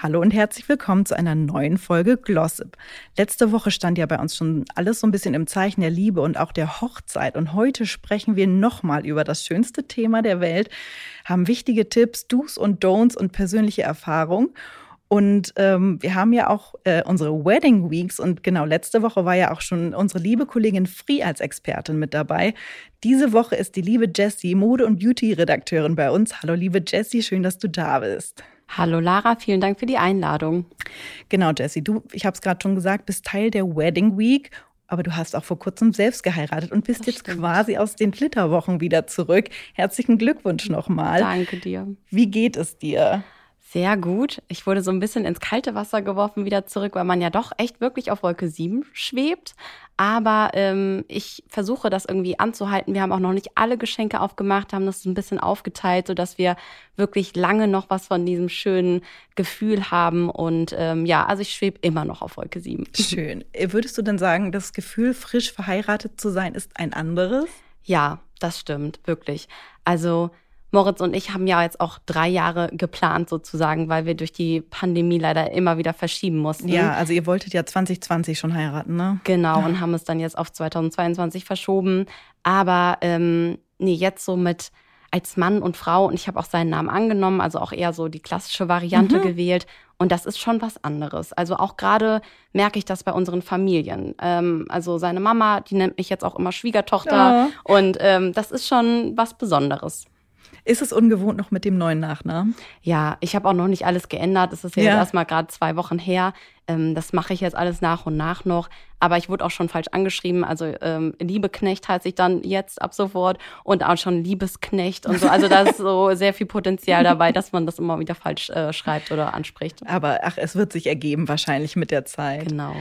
Hallo und herzlich willkommen zu einer neuen Folge Glossip. Letzte Woche stand ja bei uns schon alles so ein bisschen im Zeichen der Liebe und auch der Hochzeit. Und heute sprechen wir nochmal über das schönste Thema der Welt, haben wichtige Tipps, Do's und Don'ts und persönliche Erfahrung. Und ähm, wir haben ja auch äh, unsere Wedding Weeks und genau letzte Woche war ja auch schon unsere liebe Kollegin Free als Expertin mit dabei. Diese Woche ist die liebe Jessie, Mode- und Beauty-Redakteurin bei uns. Hallo liebe Jessie, schön, dass du da bist. Hallo Lara, vielen Dank für die Einladung. Genau, Jessie, du, ich habe es gerade schon gesagt, bist Teil der Wedding Week, aber du hast auch vor kurzem selbst geheiratet und bist Das jetzt stimmt. quasi aus den Flitterwochen wieder zurück. Herzlichen Glückwunsch nochmal. Danke dir. Wie geht es dir? Sehr gut. Ich wurde so ein bisschen ins kalte Wasser geworfen wieder zurück, weil man ja doch echt wirklich auf Wolke 7 schwebt. Aber ähm, ich versuche das irgendwie anzuhalten. Wir haben auch noch nicht alle Geschenke aufgemacht, haben das ein bisschen aufgeteilt, sodass wir wirklich lange noch was von diesem schönen Gefühl haben. Und ähm, ja, also ich schwebe immer noch auf Wolke 7. Schön. Würdest du denn sagen, das Gefühl, frisch verheiratet zu sein, ist ein anderes? Ja, das stimmt, wirklich. Also Moritz und ich haben ja jetzt auch drei Jahre geplant sozusagen, weil wir durch die Pandemie leider immer wieder verschieben mussten. Ja, also ihr wolltet ja 2020 schon heiraten, ne? Genau, und haben es dann jetzt auf 2022 verschoben. Aber ähm, nee, jetzt so mit als Mann und Frau und ich habe auch seinen Namen angenommen, also auch eher so die klassische Variante Mhm. gewählt. Und das ist schon was anderes. Also auch gerade merke ich das bei unseren Familien. Ähm, also seine Mama, die nennt mich jetzt auch immer Schwiegertochter. Ja. Und ähm, das ist schon was Besonderes. Ist es ungewohnt noch mit dem neuen Nachnamen? Ja, ich habe auch noch nicht alles geändert. Es ist ja, Ja. jetzt erstmal gerade zwei Wochen her. Ähm, das mache ich jetzt alles nach und nach noch. Aber ich wurde auch schon falsch angeschrieben. Also ähm, Liebeknecht heiße ich dann jetzt ab sofort und auch schon Liebesknecht und so. Also da ist so sehr viel Potenzial dabei, dass man das immer wieder falsch äh, schreibt oder anspricht. Aber ach, es wird sich ergeben wahrscheinlich mit der Zeit. Genau.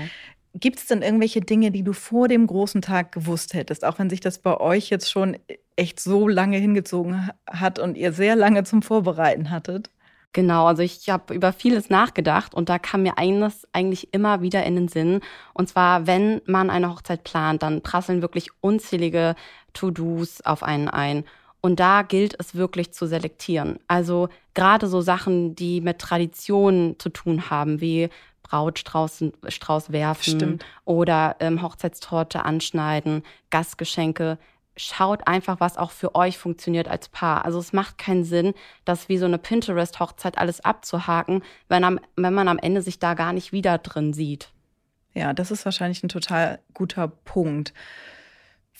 Gibt es denn irgendwelche Dinge, die du vor dem großen Tag gewusst hättest, auch wenn sich das bei euch jetzt schon echt so lange hingezogen ha- hat und ihr sehr lange zum Vorbereiten hattet? Genau, also ich habe über vieles nachgedacht und da kam mir eines eigentlich immer wieder in den Sinn. Und zwar, wenn man eine Hochzeit plant, dann prasseln wirklich unzählige To-Dos auf einen ein. Und da gilt es wirklich zu selektieren. Also gerade so Sachen, die mit Tradition zu tun haben, wie Brautstrauß Strauß werfen Stimmt. oder ähm, Hochzeitstorte anschneiden, Gastgeschenke. Schaut einfach, was auch für euch funktioniert als Paar. Also es macht keinen Sinn, das wie so eine Pinterest-Hochzeit alles abzuhaken, wenn, am, wenn man am Ende sich da gar nicht wieder drin sieht. Ja, das ist wahrscheinlich ein total guter Punkt.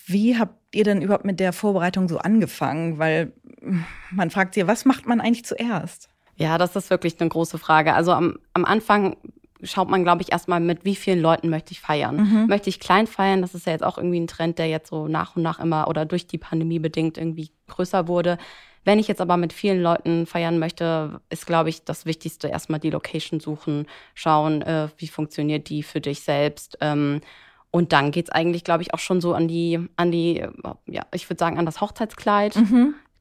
Wie habt ihr denn überhaupt mit der Vorbereitung so angefangen? Weil mm, man fragt sich, was macht man eigentlich zuerst? Ja, das ist wirklich eine große Frage. Also am, am Anfang schaut man, glaube ich, erstmal mit, wie vielen Leuten möchte ich feiern. Möchte ich klein feiern? Das ist ja jetzt auch irgendwie ein Trend, der jetzt so nach und nach immer oder durch die Pandemie bedingt irgendwie größer wurde. Wenn ich jetzt aber mit vielen Leuten feiern möchte, ist, glaube ich, das Wichtigste erstmal die Location suchen, schauen, äh, wie funktioniert die für dich selbst. Ähm, und dann geht's eigentlich, glaube ich, auch schon so an die, an die, ja, ich würde sagen, an das Hochzeitskleid.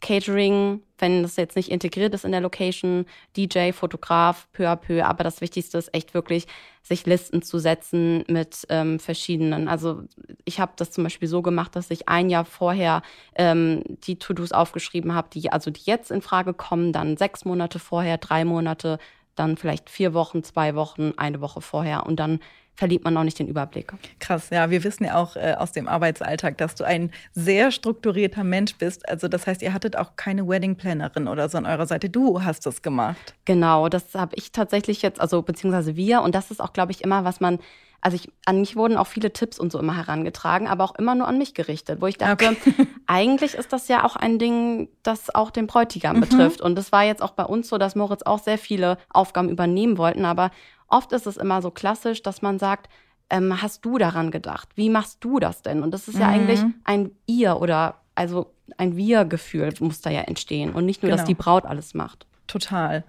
Catering, wenn das jetzt nicht integriert ist in der Location, DJ, Fotograf, peu à peu. Aber das Wichtigste ist echt wirklich, sich Listen zu setzen mit ähm, verschiedenen. Also ich habe das zum Beispiel so gemacht, dass ich ein Jahr vorher ähm, die To-Dos aufgeschrieben habe, die also die jetzt in Frage kommen, dann sechs Monate vorher, drei Monate, dann vielleicht vier Wochen, zwei Wochen, eine Woche vorher und dann verliert man auch nicht den Überblick. Krass, ja, wir wissen ja auch äh, aus dem Arbeitsalltag, dass du ein sehr strukturierter Mensch bist. Also das heißt, ihr hattet auch keine Wedding Plannerin oder so an eurer Seite. Du hast das gemacht. Genau, das habe ich tatsächlich jetzt, also beziehungsweise wir. Und das ist auch, glaube ich, immer, was man, also ich, an mich wurden auch viele Tipps und so immer herangetragen, aber auch immer nur an mich gerichtet, wo ich dachte, eigentlich ist das ja auch ein Ding, das auch den Bräutigam betrifft. Und das war jetzt auch bei uns so, dass Moritz auch sehr viele Aufgaben übernehmen wollten, aber oft ist es immer so klassisch, dass man sagt, ähm, hast du daran gedacht? Wie machst du das denn? Und das ist ja Mhm. eigentlich ein ihr oder also ein wir-Gefühl muss da ja entstehen und nicht nur, dass Genau. die Braut alles macht. Total.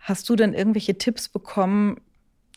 Hast du denn irgendwelche Tipps bekommen,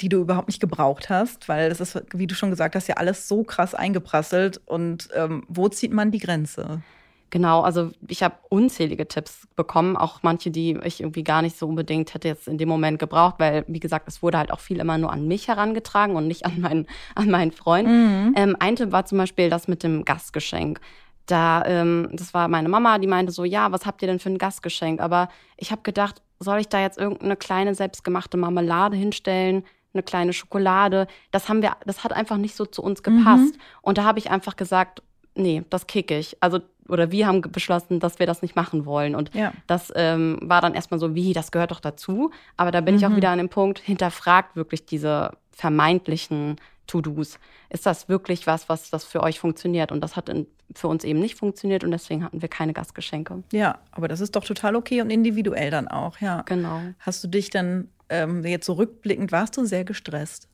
die du überhaupt nicht gebraucht hast? Weil das ist, wie du schon gesagt hast, ja alles so krass eingeprasselt. Und ähm, wo zieht man die Grenze? Genau, also ich habe unzählige Tipps bekommen, auch manche, die ich irgendwie gar nicht so unbedingt hätte jetzt in dem Moment gebraucht, weil, wie gesagt, es wurde halt auch viel immer nur an mich herangetragen und nicht an meinen, an meinen Freund. Mhm. Ähm, ein Tipp war zum Beispiel das mit dem Gastgeschenk. Da, ähm, das war meine Mama, die meinte so, ja, was habt ihr denn für ein Gastgeschenk? Aber ich habe gedacht, soll ich da jetzt irgendeine kleine selbstgemachte Marmelade hinstellen? eine kleine Schokolade. Das haben wir, das hat einfach nicht so zu uns gepasst. Mhm. Und da habe ich einfach gesagt, nee, das kicke ich. Also, oder wir haben beschlossen, dass wir das nicht machen wollen. Und ja. das ähm, war dann erstmal so, wie, das gehört doch dazu. Aber da bin mhm. ich auch mhm. wieder an dem Punkt, hinterfragt wirklich diese vermeintlichen To-Dos. Ist das wirklich was, was das für euch funktioniert? Und das hat in, für uns eben nicht funktioniert und deswegen hatten wir keine Gastgeschenke. Ja, aber das ist doch total okay und individuell dann auch, ja. Genau. Hast du dich dann ähm, jetzt so rückblickend, warst du sehr gestresst?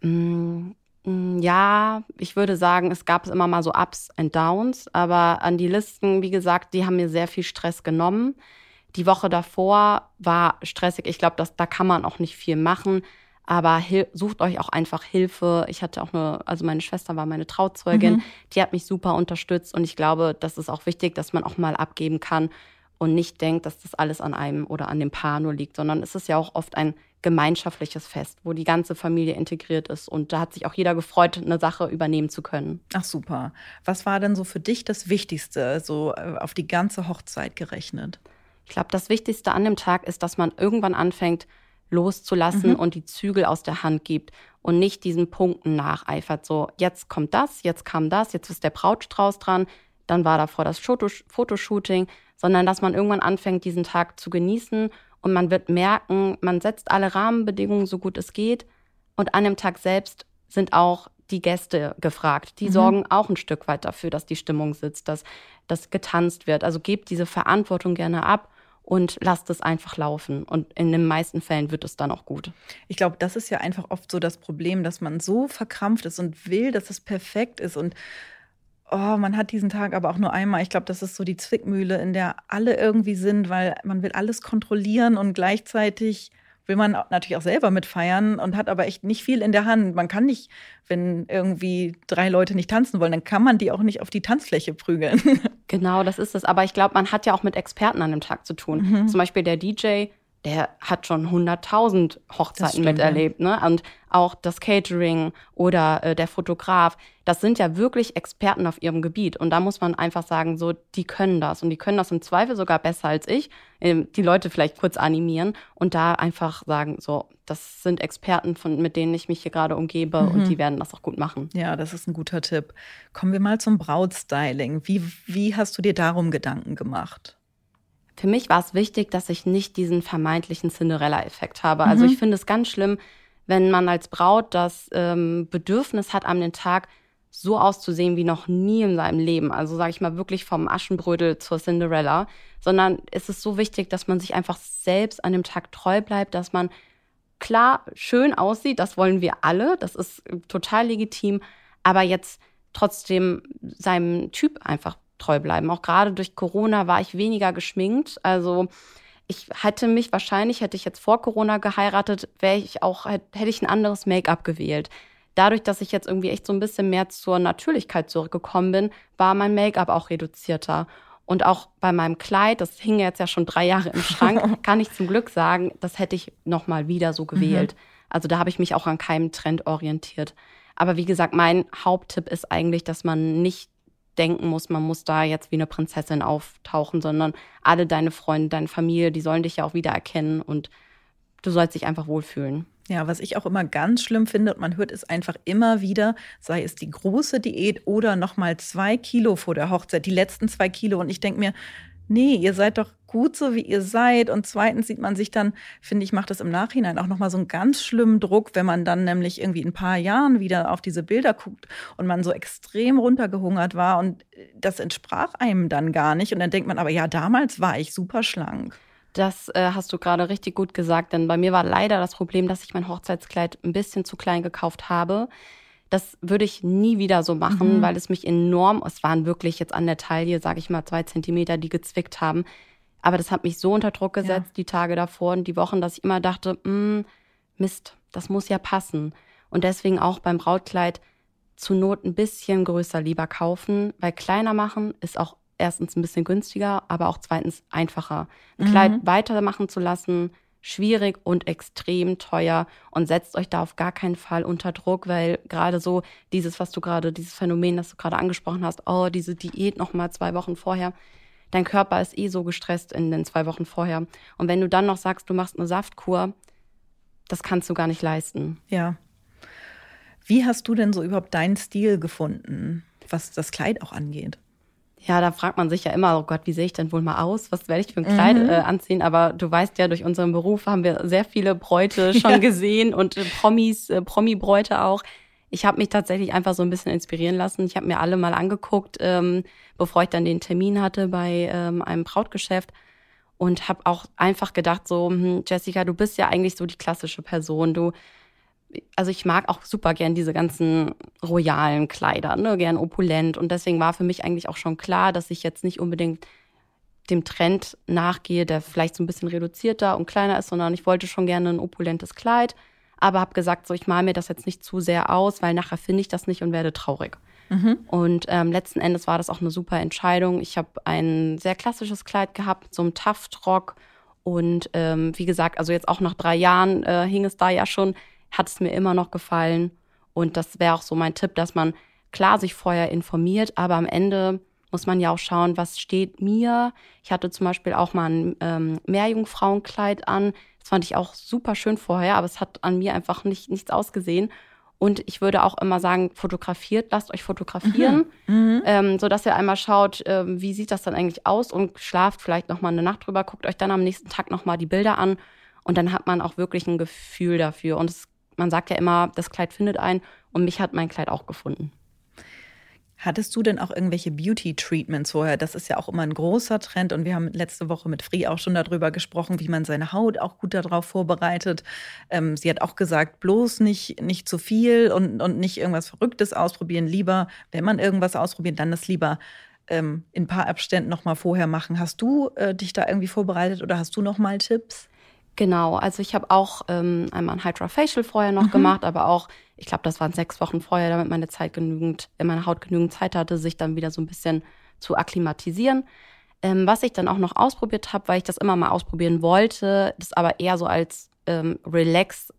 Mm, mm, ja, ich würde sagen, es gab immer mal so Ups und Downs, aber an die Listen, wie gesagt, die haben mir sehr viel Stress genommen. Die Woche davor war stressig. Ich glaube, da kann man auch nicht viel machen. Aber sucht euch auch einfach Hilfe. Ich hatte auch eine, also meine Schwester war meine Trauzeugin, mhm. die hat mich super unterstützt und ich glaube, das ist auch wichtig, dass man auch mal abgeben kann und nicht denkt, dass das alles an einem oder an dem Paar nur liegt, sondern es ist ja auch oft ein gemeinschaftliches Fest, wo die ganze Familie integriert ist. Und da hat sich auch jeder gefreut, eine Sache übernehmen zu können. Ach super. Was war denn so für dich das Wichtigste, so äh, auf die ganze Hochzeit gerechnet? Ich glaube, das Wichtigste an dem Tag ist, dass man irgendwann anfängt, loszulassen mhm. und die Zügel aus der Hand gibt und nicht diesen Punkten nacheifert. So, jetzt kommt das, jetzt kam das, jetzt ist der Brautstrauß dran, dann war davor das Fotoshooting, sondern dass man irgendwann anfängt, diesen Tag zu genießen und man wird merken, man setzt alle Rahmenbedingungen so gut es geht und an dem Tag selbst sind auch die Gäste gefragt. Die mhm. sorgen auch ein Stück weit dafür, dass die Stimmung sitzt, dass das getanzt wird. Also gebt diese Verantwortung gerne ab und lasst es einfach laufen. Und in den meisten Fällen wird es dann auch gut. Ich glaube, das ist ja einfach oft so das Problem, dass man so verkrampft ist und will, dass es perfekt ist und oh, man hat diesen Tag aber auch nur einmal. Ich glaube, das ist so die Zwickmühle, in der alle irgendwie sind, weil man will alles kontrollieren und gleichzeitig will man natürlich auch selber mitfeiern und hat aber echt nicht viel in der Hand. Man kann nicht, wenn irgendwie drei Leute nicht tanzen wollen, dann kann man die auch nicht auf die Tanzfläche prügeln. Genau, das ist es. Aber ich glaube, man hat ja auch mit Experten an dem Tag zu tun. Mhm. Zum Beispiel der DJ der hat schon 100.000 Hochzeiten miterlebt. Ne? Und auch das Catering oder äh, der Fotograf, das sind ja wirklich Experten auf ihrem Gebiet. Und da muss man einfach sagen, so, die können das. Und die können das im Zweifel sogar besser als ich. Ähm, die Leute vielleicht kurz animieren und da einfach sagen, so, das sind Experten, von, mit denen ich mich hier gerade umgebe mhm. und die werden das auch gut machen. Ja, das ist ein guter Tipp. Kommen wir mal zum Brautstyling. Wie, wie hast du dir darum Gedanken gemacht? Für mich war es wichtig, dass ich nicht diesen vermeintlichen Cinderella-Effekt habe. Also mhm. ich finde es ganz schlimm, wenn man als Braut das ähm, Bedürfnis hat, an den Tag so auszusehen wie noch nie in seinem Leben. Also sage ich mal wirklich vom Aschenbrödel zur Cinderella, sondern es ist so wichtig, dass man sich einfach selbst an dem Tag treu bleibt, dass man klar schön aussieht. Das wollen wir alle. Das ist total legitim. Aber jetzt trotzdem seinem Typ einfach treu bleiben. Auch gerade durch Corona war ich weniger geschminkt. Also ich hätte mich wahrscheinlich, hätte ich jetzt vor Corona geheiratet, wäre ich auch, hätte ich ein anderes Make-up gewählt. Dadurch, dass ich jetzt irgendwie echt so ein bisschen mehr zur Natürlichkeit zurückgekommen bin, war mein Make-up auch reduzierter. Und auch bei meinem Kleid, das hing jetzt ja schon drei Jahre im Schrank, kann ich zum Glück sagen, das hätte ich nochmal wieder so gewählt. Mhm. Also da habe ich mich auch an keinem Trend orientiert. Aber wie gesagt, mein Haupttipp ist eigentlich, dass man nicht denken muss, man muss da jetzt wie eine Prinzessin auftauchen, sondern alle deine Freunde, deine Familie, die sollen dich ja auch wieder erkennen und du sollst dich einfach wohlfühlen. Ja, was ich auch immer ganz schlimm finde, und man hört es einfach immer wieder, sei es die große Diät oder nochmal zwei Kilo vor der Hochzeit, die letzten zwei Kilo. Und ich denke mir, nee, ihr seid doch gut so, wie ihr seid. Und zweitens sieht man sich dann, finde ich, macht das im Nachhinein auch nochmal so einen ganz schlimmen Druck, wenn man dann nämlich irgendwie in ein paar Jahren wieder auf diese Bilder guckt und man so extrem runtergehungert war und das entsprach einem dann gar nicht. Und dann denkt man, aber ja, damals war ich super schlank. Das äh, hast du gerade richtig gut gesagt, denn bei mir war leider das Problem, dass ich mein Hochzeitskleid ein bisschen zu klein gekauft habe. Das würde ich nie wieder so machen, mhm. weil es mich enorm, es waren wirklich jetzt an der Taille, sage ich mal, zwei Zentimeter, die gezwickt haben. Aber das hat mich so unter Druck gesetzt, ja. die Tage davor und die Wochen, dass ich immer dachte, mm, Mist, das muss ja passen. Und deswegen auch beim Brautkleid zur Not ein bisschen größer lieber kaufen, weil kleiner machen ist auch erstens ein bisschen günstiger, aber auch zweitens einfacher. Ein mhm. Kleid weitermachen zu lassen, schwierig und extrem teuer und setzt euch da auf gar keinen Fall unter Druck, weil gerade so dieses, was du gerade, dieses Phänomen, das du gerade angesprochen hast, oh, diese Diät noch mal zwei Wochen vorher, dein Körper ist eh so gestresst in den zwei Wochen vorher. Und wenn du dann noch sagst, du machst eine Saftkur, das kannst du gar nicht leisten. Ja. Wie hast du denn so überhaupt deinen Stil gefunden, was das Kleid auch angeht? Ja, da fragt man sich ja immer, oh Gott, wie sehe ich denn wohl mal aus? Was werde ich für ein Kleid mhm. äh, anziehen? Aber du weißt ja, durch unseren Beruf haben wir sehr viele Bräute schon ja. gesehen und äh, Promis, äh, Promi-Bräute auch. Ich habe mich tatsächlich einfach so ein bisschen inspirieren lassen. Ich habe mir alle mal angeguckt, ähm, bevor ich dann den Termin hatte bei ähm, einem Brautgeschäft und habe auch einfach gedacht, so, hm, Jessica, du bist ja eigentlich so die klassische Person. Du also ich mag auch super gern diese ganzen royalen Kleider, ne, gern opulent. Und deswegen war für mich eigentlich auch schon klar, dass ich jetzt nicht unbedingt dem Trend nachgehe, der vielleicht so ein bisschen reduzierter und kleiner ist, sondern ich wollte schon gerne ein opulentes Kleid, aber habe gesagt, so ich male mir das jetzt nicht zu sehr aus, weil nachher finde ich das nicht und werde traurig. Mhm. Und ähm, letzten Endes war das auch eine super Entscheidung. Ich habe ein sehr klassisches Kleid gehabt, so einem Taftrock. Und ähm, wie gesagt, also jetzt auch nach drei Jahren äh, hing es da ja schon hat es mir immer noch gefallen. Und das wäre auch so mein Tipp, dass man klar sich vorher informiert, aber am Ende muss man ja auch schauen, was steht mir. Ich hatte zum Beispiel auch mal ein ähm, Meerjungfrauenkleid an. Das fand ich auch super schön vorher, aber es hat an mir einfach nicht, nichts ausgesehen. Und ich würde auch immer sagen, fotografiert, lasst euch fotografieren, mhm. mhm. ähm, sodass ihr einmal schaut, ähm, wie sieht das dann eigentlich aus und schlaft vielleicht nochmal eine Nacht drüber, guckt euch dann am nächsten Tag nochmal die Bilder an und dann hat man auch wirklich ein Gefühl dafür. Und es man sagt ja immer, das Kleid findet einen und mich hat mein Kleid auch gefunden. Hattest du denn auch irgendwelche Beauty-Treatments vorher? Das ist ja auch immer ein großer Trend und wir haben letzte Woche mit Free auch schon darüber gesprochen, wie man seine Haut auch gut darauf vorbereitet. Ähm, sie hat auch gesagt, bloß nicht, nicht zu viel und, und nicht irgendwas Verrücktes ausprobieren. Lieber, wenn man irgendwas ausprobiert, dann das lieber ähm, in ein paar Abständen noch mal vorher machen. Hast du äh, dich da irgendwie vorbereitet oder hast du noch mal Tipps? Genau, also ich habe auch ähm, einmal ein Hydra Facial vorher noch mhm. gemacht, aber auch, ich glaube, das waren sechs Wochen vorher, damit meine Zeit genügend, meine Haut genügend Zeit hatte, sich dann wieder so ein bisschen zu akklimatisieren. Ähm, was ich dann auch noch ausprobiert habe, weil ich das immer mal ausprobieren wollte, das aber eher so als ähm, Relax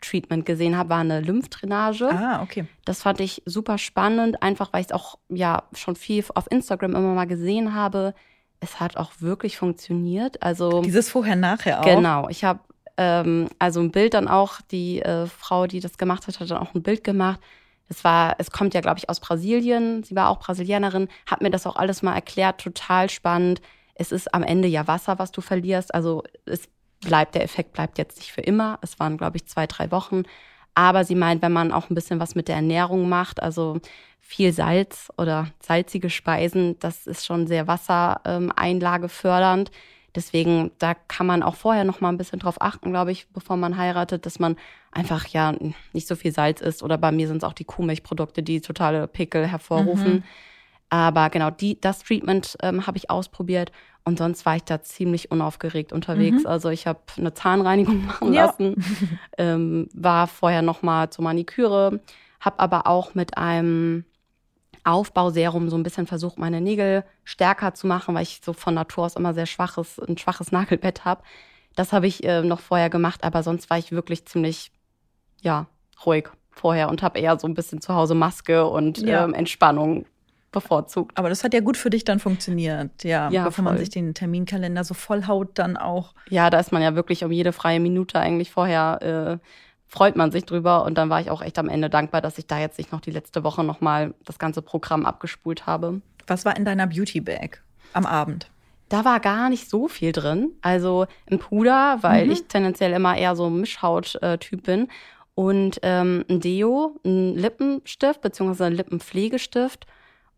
Treatment gesehen habe, war eine Lymphdrainage. Ah, okay. Das fand ich super spannend, einfach weil ich es auch ja schon viel auf Instagram immer mal gesehen habe es hat auch wirklich funktioniert. Also dieses Vorher-Nachher auch. Genau. Ich habe ähm, also ein Bild dann auch. Die äh, Frau, die das gemacht hat, hat dann auch ein Bild gemacht. Es war, es kommt ja, glaube ich, aus Brasilien. Sie war auch Brasilianerin, hat mir das auch alles mal erklärt. Total spannend. Es ist am Ende ja Wasser, was du verlierst. Also es bleibt, der Effekt bleibt jetzt nicht für immer. Es waren, glaube ich, zwei, drei Wochen. Aber sie meint, wenn man auch ein bisschen was mit der Ernährung macht, also viel Salz oder salzige Speisen, das ist schon sehr Wassereinlage fördernd. Deswegen, da kann man auch vorher noch mal ein bisschen drauf achten, glaube ich, bevor man heiratet, dass man einfach ja nicht so viel Salz isst. Oder bei mir sind es auch die Kuhmilchprodukte, die totale Pickel hervorrufen. Mhm. Aber genau, die, das Treatment ähm, habe ich ausprobiert und sonst war ich da ziemlich unaufgeregt unterwegs. Mhm. Also ich habe eine Zahnreinigung machen ja. lassen, ähm, war vorher noch mal zur Maniküre, habe aber auch mit einem Aufbauserum so ein bisschen versucht, meine Nägel stärker zu machen, weil ich so von Natur aus immer sehr schwaches, ein schwaches Nagelbett habe. Das habe ich äh, noch vorher gemacht, aber sonst war ich wirklich ziemlich, ja, ruhig vorher und habe eher so ein bisschen zu Hause Maske und ja. ähm, Entspannung bevorzugt. Aber das hat ja gut für dich dann funktioniert, ja, ja bevor voll. man sich den Terminkalender so vollhaut dann auch. Ja, da ist man ja wirklich um jede freie Minute eigentlich vorher äh, freut man sich drüber. Und dann war ich auch echt am Ende dankbar, dass ich da jetzt nicht noch die letzte Woche nochmal das ganze Programm abgespult habe. Was war in deiner Beauty Bag am Abend? Da war gar nicht so viel drin. Also ein Puder, weil mhm. ich tendenziell immer eher so ein Mischhaut-Typ bin. Und ähm, ein Deo, ein Lippenstift beziehungsweise ein Lippenpflegestift.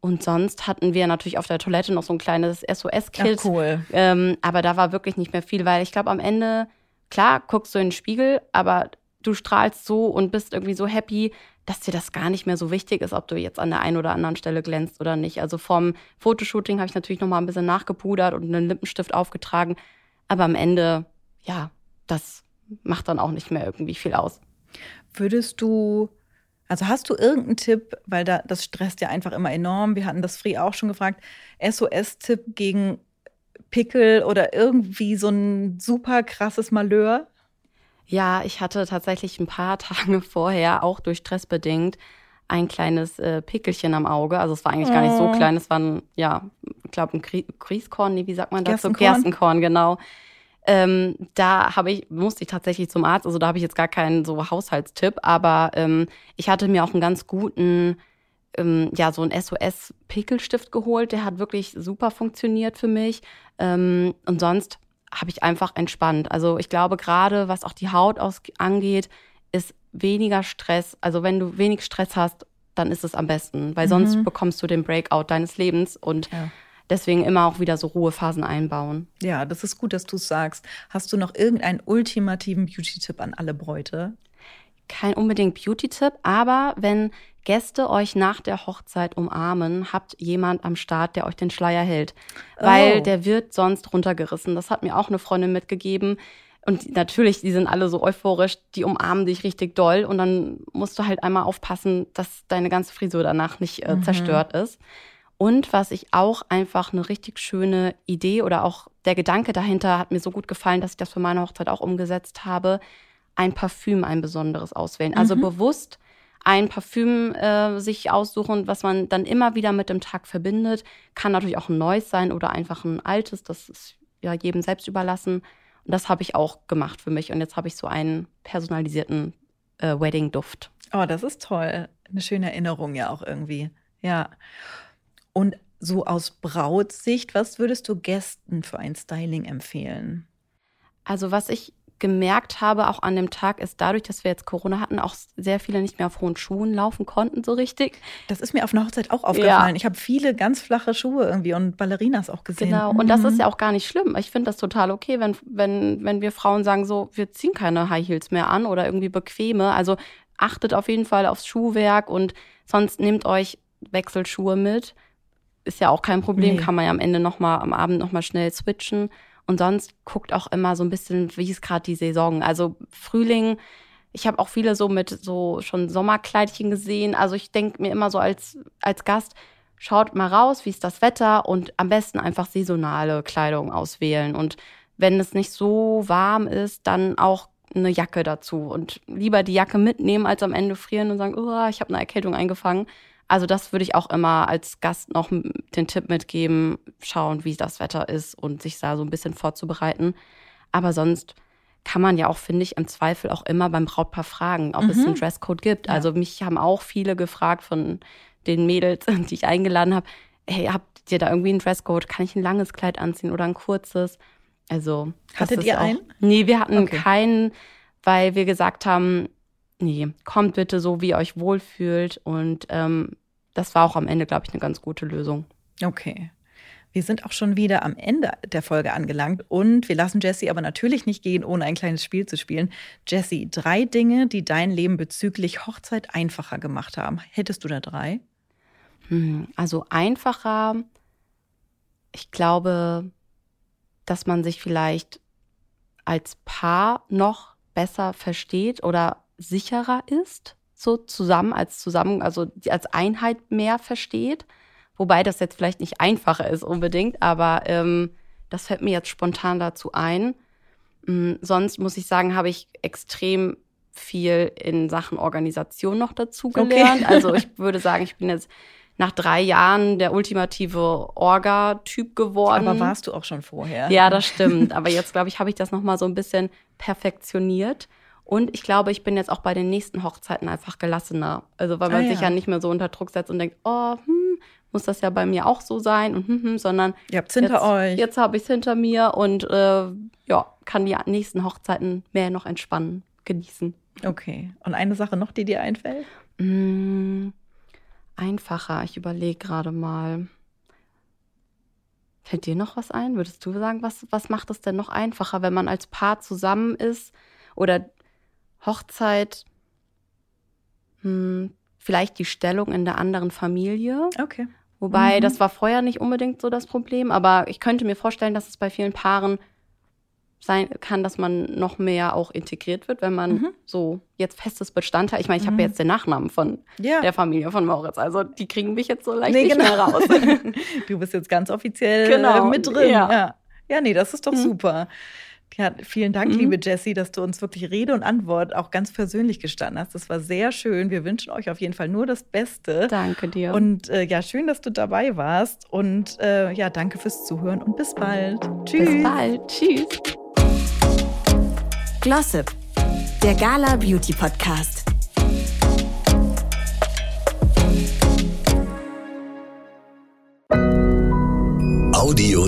Und sonst hatten wir natürlich auf der Toilette noch so ein kleines SOS-Kit. Cool. Ähm, aber da war wirklich nicht mehr viel, weil ich glaube, am Ende, klar, guckst du in den Spiegel, aber du strahlst so und bist irgendwie so happy, dass dir das gar nicht mehr so wichtig ist, ob du jetzt an der einen oder anderen Stelle glänzt oder nicht. Also vom Fotoshooting habe ich natürlich noch mal ein bisschen nachgepudert und einen Lippenstift aufgetragen, aber am Ende, ja, das macht dann auch nicht mehr irgendwie viel aus. Würdest du Also hast du irgendeinen Tipp, weil da das stresst ja einfach immer enorm. Wir hatten das Free auch schon gefragt. SOS-Tipp gegen Pickel oder irgendwie so ein super krasses Malheur? Ja, ich hatte tatsächlich ein paar Tage vorher, auch durch Stress bedingt, ein kleines äh, Pickelchen am Auge. Also es war eigentlich oh. gar nicht so oh. klein. Es war ein, ja, ich glaube, ein Grießkorn, nee, wie sagt man dazu? Gerstenkorn, Gerstenkorn genau. Ähm, da habe ich, musste ich tatsächlich zum Arzt, also da habe ich jetzt gar keinen so Haushaltstipp, aber ähm, ich hatte mir auch einen ganz guten, ähm, ja, so einen SOS-Pickelstift geholt, der hat wirklich super funktioniert für mich. Ähm, und sonst habe ich einfach entspannt. Also ich glaube, gerade was auch die Haut aus angeht, ist weniger Stress. Also wenn du wenig Stress hast, dann ist es am besten, weil sonst mhm. bekommst du den Breakout deines Lebens und ja. Deswegen immer auch wieder so Ruhephasen einbauen. Ja, das ist gut, dass du es sagst. Hast du noch irgendeinen ultimativen Beauty-Tipp an alle Bräute? Kein unbedingt Beauty-Tipp, aber wenn Gäste euch nach der Hochzeit umarmen, habt jemand am Start, der euch den Schleier hält. Weil oh. der wird sonst runtergerissen. Das hat mir auch eine Freundin mitgegeben. Und natürlich, die sind alle so euphorisch, die umarmen dich richtig doll. Und dann musst du halt einmal aufpassen, dass deine ganze Frisur danach nicht äh, mhm. zerstört ist. Und was ich auch einfach eine richtig schöne Idee oder auch der Gedanke dahinter hat mir so gut gefallen, dass ich das für meine Hochzeit auch umgesetzt habe, ein Parfüm, ein besonderes auswählen. Also mhm. bewusst ein Parfüm äh, sich aussuchen, was man dann immer wieder mit dem Tag verbindet. Kann natürlich auch ein neues sein oder einfach ein altes. Das ist ja jedem selbst überlassen. Und das habe ich auch gemacht für mich. Und jetzt habe ich so einen personalisierten äh, Wedding-Duft. Oh, das ist toll. Eine schöne Erinnerung ja auch irgendwie. Ja. Und so aus Brautsicht, was würdest du Gästen für ein Styling empfehlen? Also, was ich gemerkt habe, auch an dem Tag, ist dadurch, dass wir jetzt Corona hatten, auch sehr viele nicht mehr auf hohen Schuhen laufen konnten, so richtig. Das ist mir auf einer Hochzeit auch aufgefallen. Ja. Ich habe viele ganz flache Schuhe irgendwie und Ballerinas auch gesehen. Genau, und das ist mhm. ja auch gar nicht schlimm. Ich finde das total okay, wenn, wenn, wenn wir Frauen sagen, so, wir ziehen keine High Heels mehr an oder irgendwie bequeme. Also achtet auf jeden Fall aufs Schuhwerk und sonst nehmt euch Wechselschuhe mit. Ist ja auch kein Problem, nee. kann man ja am Ende nochmal, am Abend nochmal schnell switchen. Und sonst guckt auch immer so ein bisschen, wie ist gerade die Saison. Also Frühling, ich habe auch viele so mit so schon Sommerkleidchen gesehen. Also ich denke mir immer so als, als Gast, schaut mal raus, wie ist das Wetter und am besten einfach saisonale Kleidung auswählen. Und wenn es nicht so warm ist, dann auch eine Jacke dazu und lieber die Jacke mitnehmen, als am Ende frieren und sagen, oh, ich habe eine Erkältung eingefangen. Also das würde ich auch immer als Gast noch den Tipp mitgeben, schauen, wie das Wetter ist und sich da so ein bisschen vorzubereiten. Aber sonst kann man ja auch, finde ich, im Zweifel auch immer beim Brautpaar fragen, ob mhm. es einen Dresscode gibt. Ja. Also mich haben auch viele gefragt von den Mädels, die ich eingeladen habe, hey, habt ihr da irgendwie einen Dresscode? Kann ich ein langes Kleid anziehen oder ein kurzes? Also hattet ihr auch, einen? Nee, wir hatten okay. keinen, weil wir gesagt haben, nee, kommt bitte so, wie ihr euch wohlfühlt und ähm, das war auch am Ende, glaube ich, eine ganz gute Lösung. Okay. Wir sind auch schon wieder am Ende der Folge angelangt und wir lassen Jessie aber natürlich nicht gehen, ohne ein kleines Spiel zu spielen. Jessie, drei Dinge, die dein Leben bezüglich Hochzeit einfacher gemacht haben. Hättest du da drei? Hm, also einfacher, ich glaube, dass man sich vielleicht als Paar noch besser versteht oder sicherer ist so zusammen als zusammen, also als Einheit mehr versteht. Wobei das jetzt vielleicht nicht einfacher ist unbedingt, aber ähm, das fällt mir jetzt spontan dazu ein. Mhm, sonst muss ich sagen, habe ich extrem viel in Sachen Organisation noch dazu gelernt. Okay. also ich würde sagen, ich bin jetzt nach drei Jahren der ultimative Orga-Typ geworden. Aber warst du auch schon vorher? Ja, das stimmt. Aber jetzt, glaube ich, habe ich das noch mal so ein bisschen perfektioniert. Und ich glaube, ich bin jetzt auch bei den nächsten Hochzeiten einfach gelassener. Also weil man ah, ja. sich ja nicht mehr so unter Druck setzt und denkt, oh, hm, muss das ja bei mir auch so sein und hm, hm, sondern ihr habt's hinter jetzt, euch. Jetzt habe ich es hinter mir und äh, ja, kann die nächsten Hochzeiten mehr noch entspannen, genießen. Okay. Und eine Sache noch, die dir einfällt? Mm, einfacher. Ich überlege gerade mal. Fällt dir noch was ein? Würdest du sagen, was, was macht es denn noch einfacher, wenn man als Paar zusammen ist? Oder Hochzeit, hm, vielleicht die Stellung in der anderen Familie. Okay. Wobei, mhm. das war vorher nicht unbedingt so das Problem, aber ich könnte mir vorstellen, dass es bei vielen Paaren sein kann, dass man noch mehr auch integriert wird, wenn man mhm. so jetzt festes Bestandteil. Ich meine, ich mhm. habe jetzt den Nachnamen von ja. der Familie von Moritz, also die kriegen mich jetzt so leicht nee, nicht genau. mehr raus. du bist jetzt ganz offiziell genau. mit drin. Ja. ja. ja, nee, das ist doch mhm. super. Ja, vielen Dank, mhm. liebe Jessie, dass du uns wirklich Rede und Antwort auch ganz persönlich gestanden hast. Das war sehr schön. Wir wünschen euch auf jeden Fall nur das Beste. Danke dir. Und äh, ja, schön, dass du dabei warst. Und äh, ja, danke fürs Zuhören und bis bald. Tschüss. Bis bald. Tschüss. Glossip, der Gala Beauty Podcast. Audio